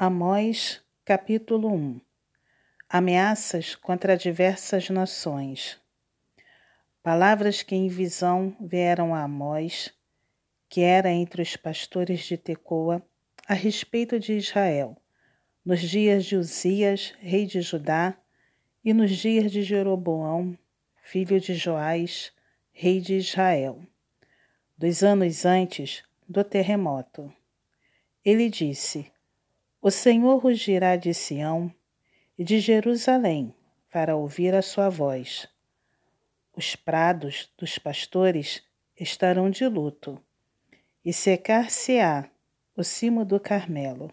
Amós, capítulo 1 Ameaças contra diversas nações. Palavras que em visão vieram a Amós, que era entre os pastores de Tecoa, a respeito de Israel, nos dias de Uzias, rei de Judá, e nos dias de Jeroboão, filho de Joás, rei de Israel, dos anos antes do terremoto. Ele disse: o Senhor rugirá de Sião e de Jerusalém para ouvir a sua voz. Os prados dos pastores estarão de luto, e secar-se-á o cimo do Carmelo.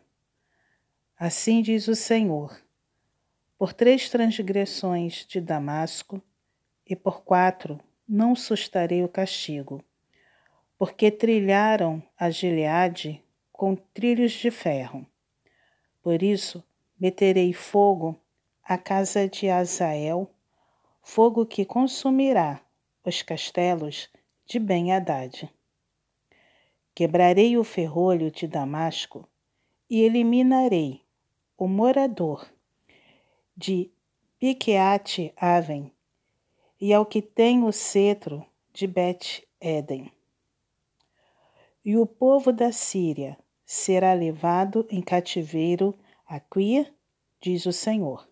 Assim diz o Senhor: por três transgressões de Damasco e por quatro não sustarei o castigo, porque trilharam a Gileade com trilhos de ferro por isso, meterei fogo à casa de Azael, fogo que consumirá os castelos de Ben-Hadad. Quebrarei o ferrolho de Damasco e eliminarei o morador de Piqueate Aven e ao que tem o cetro de Bet-Eden. E o povo da Síria será levado em cativeiro a Quia, diz o Senhor.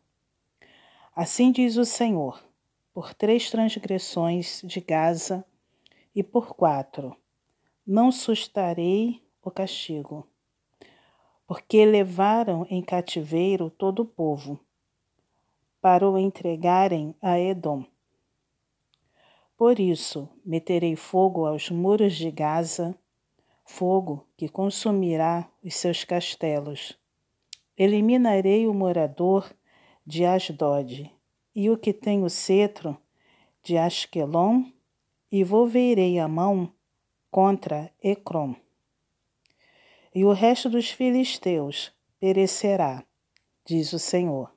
Assim diz o Senhor, por três transgressões de Gaza e por quatro, não sustarei o castigo, porque levaram em cativeiro todo o povo, para o entregarem a Edom. Por isso meterei fogo aos muros de Gaza fogo que consumirá os seus castelos. Eliminarei o morador de Asdod e o que tem o cetro de Asquelon, e volverei a mão contra Ecrom. E o resto dos filisteus perecerá, diz o Senhor.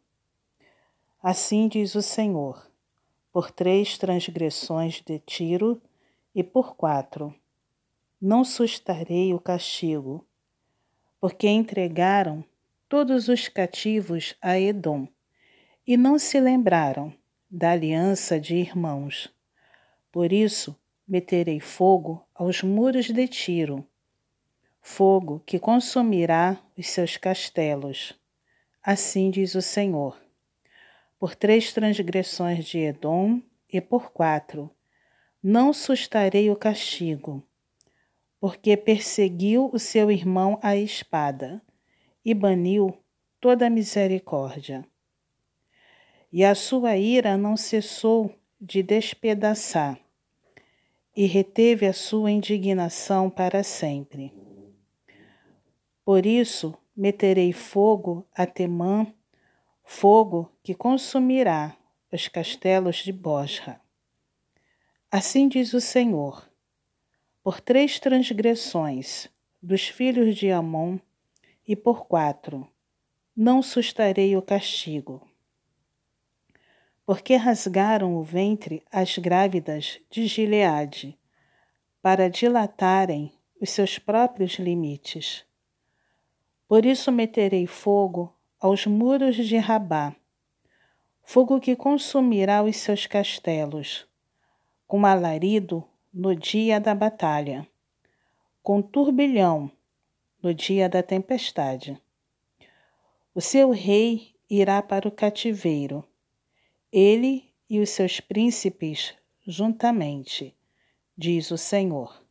Assim diz o Senhor, por três transgressões de Tiro e por quatro não sustarei o castigo, porque entregaram todos os cativos a Edom e não se lembraram da aliança de irmãos. Por isso meterei fogo aos muros de Tiro, fogo que consumirá os seus castelos. Assim diz o Senhor. Por três transgressões de Edom e por quatro, não sustarei o castigo porque perseguiu o seu irmão à espada e baniu toda a misericórdia. E a sua ira não cessou de despedaçar, e reteve a sua indignação para sempre. Por isso meterei fogo a Temã, fogo que consumirá os castelos de Bosra. Assim diz o Senhor por três transgressões dos filhos de Amon e por quatro, não sustarei o castigo. Porque rasgaram o ventre as grávidas de Gileade, para dilatarem os seus próprios limites. Por isso meterei fogo aos muros de Rabá, fogo que consumirá os seus castelos, com alarido no dia da batalha, com turbilhão no dia da tempestade. O seu rei irá para o cativeiro, ele e os seus príncipes juntamente, diz o Senhor.